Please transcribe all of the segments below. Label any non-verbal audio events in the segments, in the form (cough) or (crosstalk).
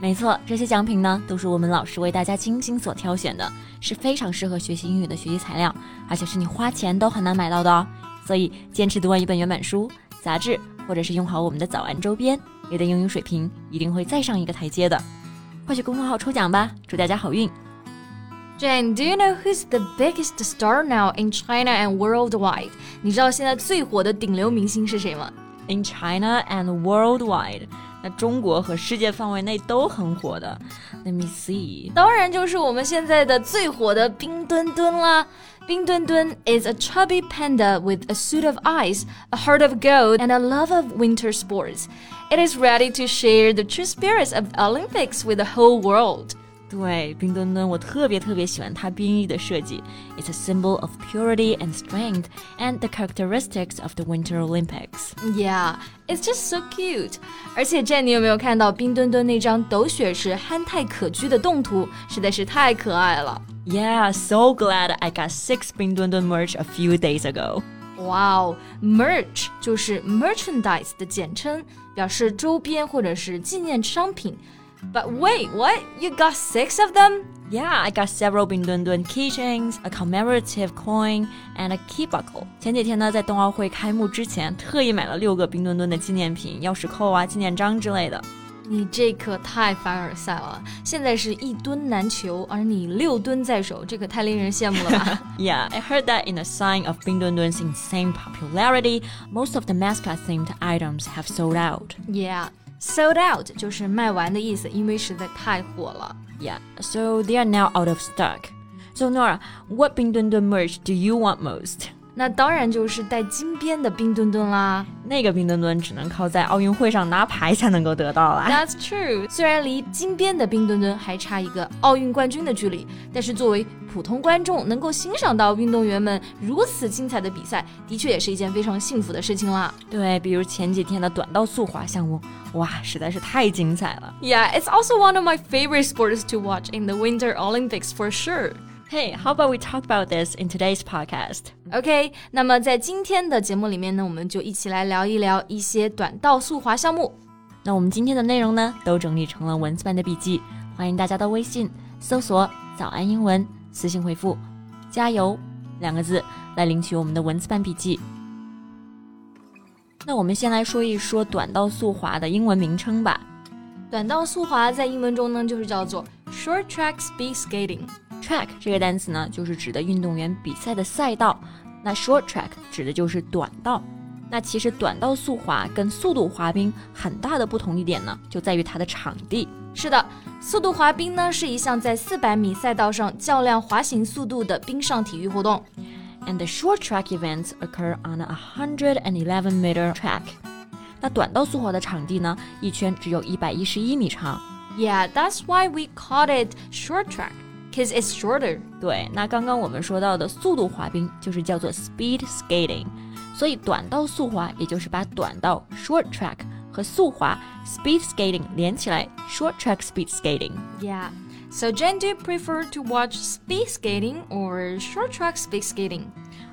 没错，这些奖品呢都是我们老师为大家精心所挑选的，是非常适合学习英语的学习材料，而且是你花钱都很难买到的哦。所以坚持读完一本原版书、杂志，或者是用好我们的早安周边，你的英语水平一定会再上一个台阶的。快去公众号抽奖吧，祝大家好运！Jane, do you know who's the biggest star now in China and worldwide? 你知道现在最火的顶流明星是谁吗？In China and worldwide. 那中国和世界范围内都很火的。Let me see，当然就是我们现在的最火的冰墩墩啦。Bing Dwen Dwen is a chubby panda with a suit of ice, a heart of gold, and a love of winter sports. It is ready to share the true spirits of Olympics with the whole world. 对，冰墩墩，我特别特别喜欢它冰衣的设计。It's a symbol of purity and strength, and the characteristics of the Winter Olympics. Yeah, it's just so cute. 而且，Jane，你有没有看到冰墩墩那张斗雪时憨态可掬的动图？实在是太可爱了。Yeah, so glad I got six 冰墩墩 merch a few days ago. Wow, merch 就是 merchandise 的简称，表示周边或者是纪念商品。 but wait, what? You got six of them? Yeah, I got several Bindundun keychains, a commemorative coin, and a key buckle. 前几天呢，在冬奥会开幕之前，特意买了六个冰墩墩的纪念品、钥匙扣啊、纪念章之类的。你这可太凡尔赛了！现在是一吨难求，而你六吨在手，这可太令人羡慕了吧？Yeah, I (laughs) heard that in a sign of Bindundun's insane popularity, most of the mascot-themed items have sold out. Yeah. Sold out 就是卖完的意思，因为实在太火了。Yeah, so they are now out of stock. So Nora, what Bing Dwen Dwen merch do you want most? 那当然就是带金边的冰墩墩啦。那个冰墩墩只能靠在奥运会上拿牌才能够得到啦。That's true。虽然离金边的冰墩墩还差一个奥运冠军的距离，但是作为普通观众能够欣赏到运动员们如此精彩的比赛，的确也是一件非常幸福的事情啦。对，比如前几天的短道速滑项目，哇，实在是太精彩了。Yeah, it's also one of my favorite sports to watch in the Winter Olympics for sure. Hey, how about we talk about this in today's podcast? OK，那么在今天的节目里面呢，我们就一起来聊一聊一些短道速滑项目。那我们今天的内容呢，都整理成了文字版的笔记，欢迎大家到微信搜索“早安英文”，私信回复“加油”两个字来领取我们的文字版笔记。那我们先来说一说短道速滑的英文名称吧。短道速滑在英文中呢，就是叫做 short track speed skating。track 这个单词呢，就是指的运动员比赛的赛道。那 short track 指的就是短道。那其实短道速滑跟速度滑冰很大的不同一点呢，就在于它的场地。是的，速度滑冰呢是一项在四百米赛道上较量滑行速度的冰上体育活动。And the short track events occur on a 111 meter track。那短道速滑的场地呢，一圈只有一百一十一米长。Yeah, that's why we called it short track. Cause it's shorter。对，那刚刚我们说到的速度滑冰就是叫做 speed skating，所以短道速滑也就是把短道 short track 和速滑 speed skating 连起来 short track speed skating。Yeah. So Jen, do you prefer to watch speed skating or short track speed skating?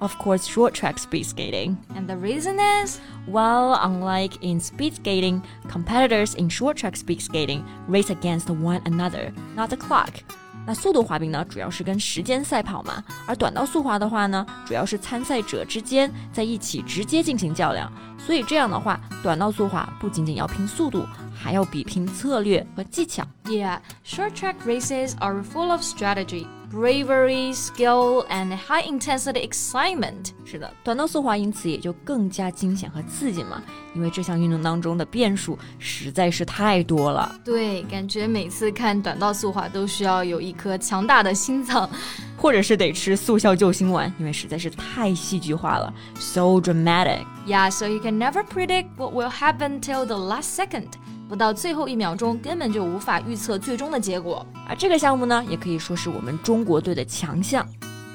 Of course, short track speed skating. And the reason is? Well, unlike in speed skating, competitors in short track speed skating race against one another, not the clock. 那速度滑冰呢，主要是跟时间赛跑嘛，而短道速滑的话呢，主要是参赛者之间在一起直接进行较量。所以这样的话，短道速滑不仅仅要拼速度，还要比拼策略和技巧。Yeah, short track races are full of strategy. bravery, skill, and high intensity excitement。是的，短道速滑因此也就更加惊险和刺激嘛，因为这项运动当中的变数实在是太多了。对，感觉每次看短道速滑都需要有一颗强大的心脏，或者是得吃速效救心丸，因为实在是太戏剧化了，so (laughs) dramatic。Yeah, so you can never predict what will happen till the last second. 不到最后一秒钟，根本就无法预测最终的结果。而这个项目呢，也可以说是我们中国队的强项。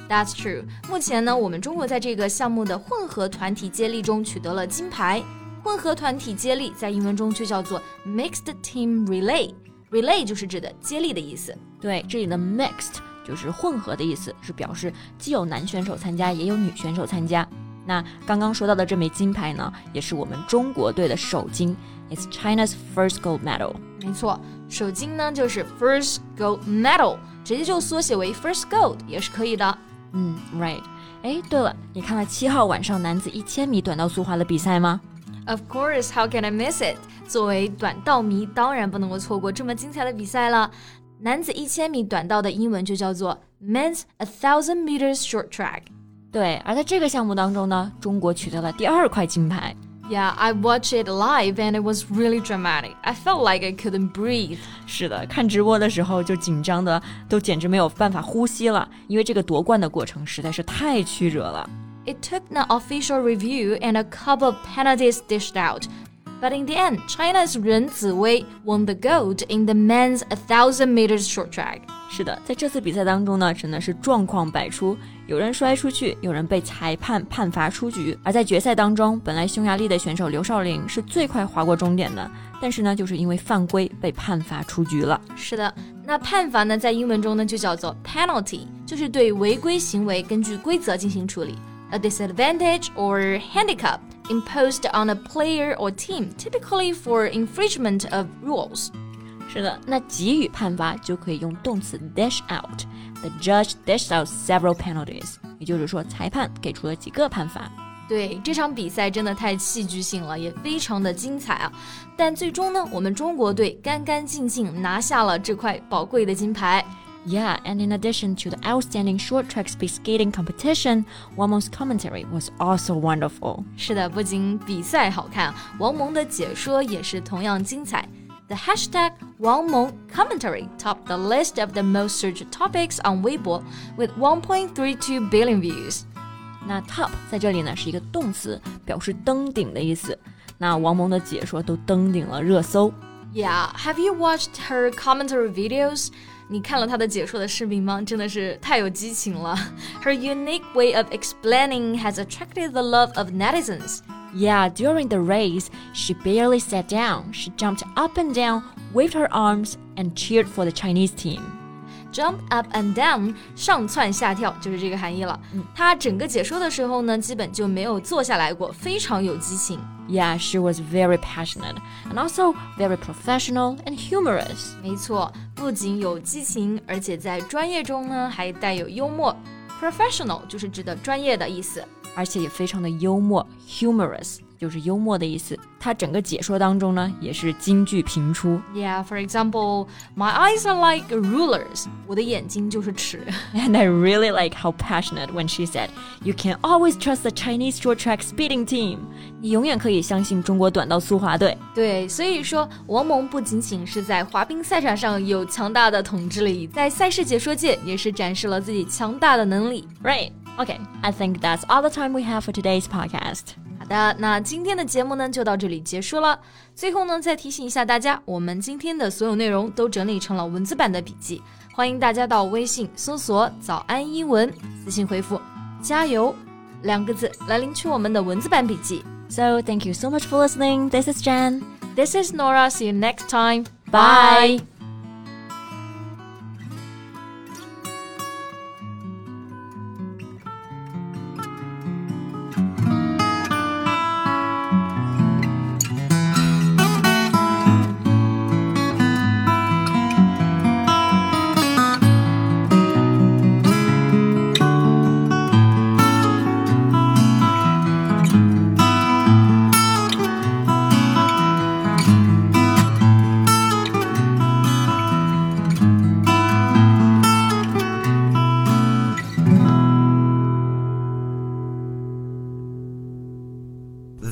That's true。目前呢，我们中国在这个项目的混合团体接力中取得了金牌。混合团体接力在英文中就叫做 mixed team relay。relay 就是指的接力的意思。对，这里的 mixed 就是混合的意思，是表示既有男选手参加，也有女选手参加。那刚刚说到的这枚金牌呢，也是我们中国队的首金。It's China's first gold medal。没错，首金呢就是 first gold medal，直接就缩写为 first gold 也是可以的。嗯，right。哎，对了，你看了七号晚上男子一千米短道速滑的比赛吗？Of course, how can I miss it？作为短道迷，当然不能够错过这么精彩的比赛了。男子一千米短道的英文就叫做 Men's a thousand meters short track。对，而在这个项目当中呢，中国取得了第二块金牌。 Yeah, I watched it live and it was really dramatic. I felt like I couldn't breathe. 是的，看直播的时候就紧张的都简直没有办法呼吸了，因为这个夺冠的过程实在是太曲折了。It took an official review and a couple of penalties dished out. But in the end, China's Ren Ziwei won the gold in the men's 1,000 meters short track. 是的，在这次比赛当中呢，真的是状况百出，有人摔出去，有人被裁判判罚出局。而在决赛当中，本来匈牙利的选手刘少玲是最快划过终点的，但是呢，就是因为犯规被判罚出局了。是的，那判罚呢，在英文中呢就叫做 penalty，就是对违规行为根据规则进行处理，a disadvantage or handicap。Imposed on a player or team, typically for infringement of rules. 是的，那给予判罚就可以用动词 dash out. The judge dashed out several penalties. 也就是说，裁判给出了几个判罚。对这场比赛真的太戏剧性了，也非常的精彩啊！但最终呢，我们中国队干干净净拿下了这块宝贵的金牌。Yeah, and in addition to the outstanding short track speed skating competition, Wang Meng's commentary was also wonderful. 是的，不仅比赛好看，王濛的解说也是同样精彩。The hashtag Wang Meng commentary topped the list of the most searched topics on Weibo with 1.32 billion views. 那 top have you watched her commentary videos? 你看了她的解说的视频吗？真的是太有激情了。Her unique (laughs) way of explaining has attracted the love of netizens. Yeah, during the race, she barely sat down. She jumped up and down, waved her arms, and cheered for the Chinese team. Jump up and down，上蹿下跳就是这个含义了。他整个解说的时候呢，基本就没有坐下来过，非常有激情。Yeah, she was very passionate and also very professional and humorous. 没错，不仅有激情，而且在专业中呢还带有幽默。Professional 就是指的专业的意思，而且也非常的幽默，humorous。就是幽默的意思。他整个解说当中呢，也是金句频出。Yeah, for example, my eyes are like rulers. 我的眼睛就是尺。And (laughs) I really like how passionate when she said, "You can always trust the Chinese short track speeding team." 你永远可以相信中国短道速滑队。对，所以说王濛不仅仅是在滑冰赛场上有强大的统治力，在赛事解说界也是展示了自己强大的能力。Right. Okay, I think that's all the time we have for today's podcast. 好的，那今天的节目呢就到这里结束了。最后呢，再提醒一下大家，我们今天的所有内容都整理成了文字版的笔记，欢迎大家到微信搜索“早安英文”，私信回复“加油”两个字来领取我们的文字版笔记。So thank you so much for listening. This is Jen. This is Nora. See you next time. Bye.